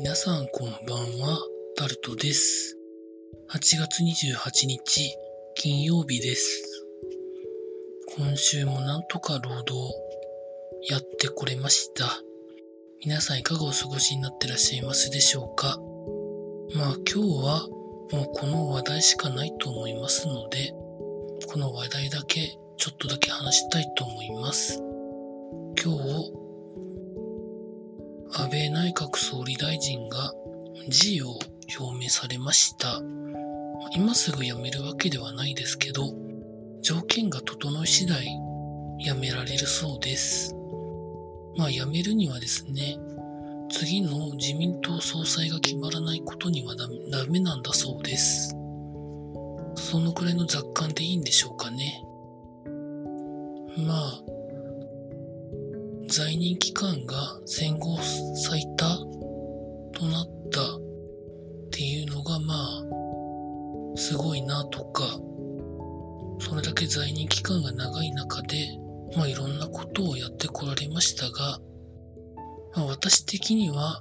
皆さんこんばんは、タルトです。8月28日、金曜日です。今週もなんとか労働やってこれました。皆さんいかがお過ごしになってらっしゃいますでしょうか？まあ今日はもうこの話題しかないと思いますので、この話題だけちょっとだけ話したいと思います。今日、安倍内閣総理大臣が辞意を表明されました。今すぐ辞めるわけではないですけど、条件が整い次第辞められるそうです。まあ辞めるにはですね、次の自民党総裁が決まらないことにはダメなんだそうです。そのくらいの雑感でいいんでしょうかね。まあ、在任期間が戦後最多となったっていうのがまあ、すごいなとか、それだけ在任期間が長い中で、まあいろんなことをやってこられましたが、まあ、私的には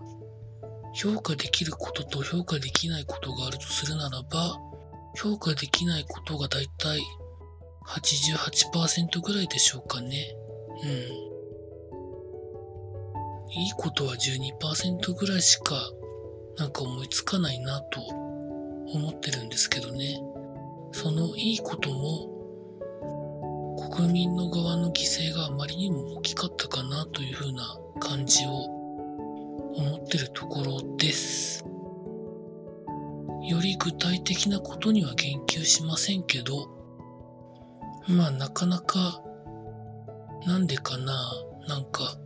評価できることと評価できないことがあるとするならば、評価できないことがだいたい88%ぐらいでしょうかね。うん。いいことは12%ぐらいしかなんか思いつかないなと思ってるんですけどね。そのいいことも国民の側の犠牲があまりにも大きかったかなというふうな感じを思ってるところです。より具体的なことには言及しませんけど、まあなかなか、なんでかな、なんか、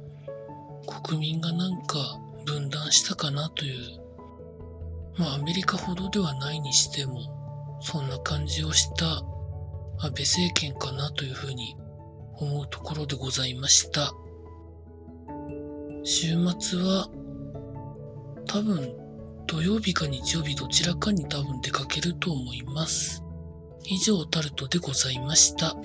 国民がなんか分断したかなという、まあアメリカほどではないにしても、そんな感じをした安倍政権かなというふうに思うところでございました。週末は、多分土曜日か日曜日どちらかに多分出かけると思います。以上タルトでございました。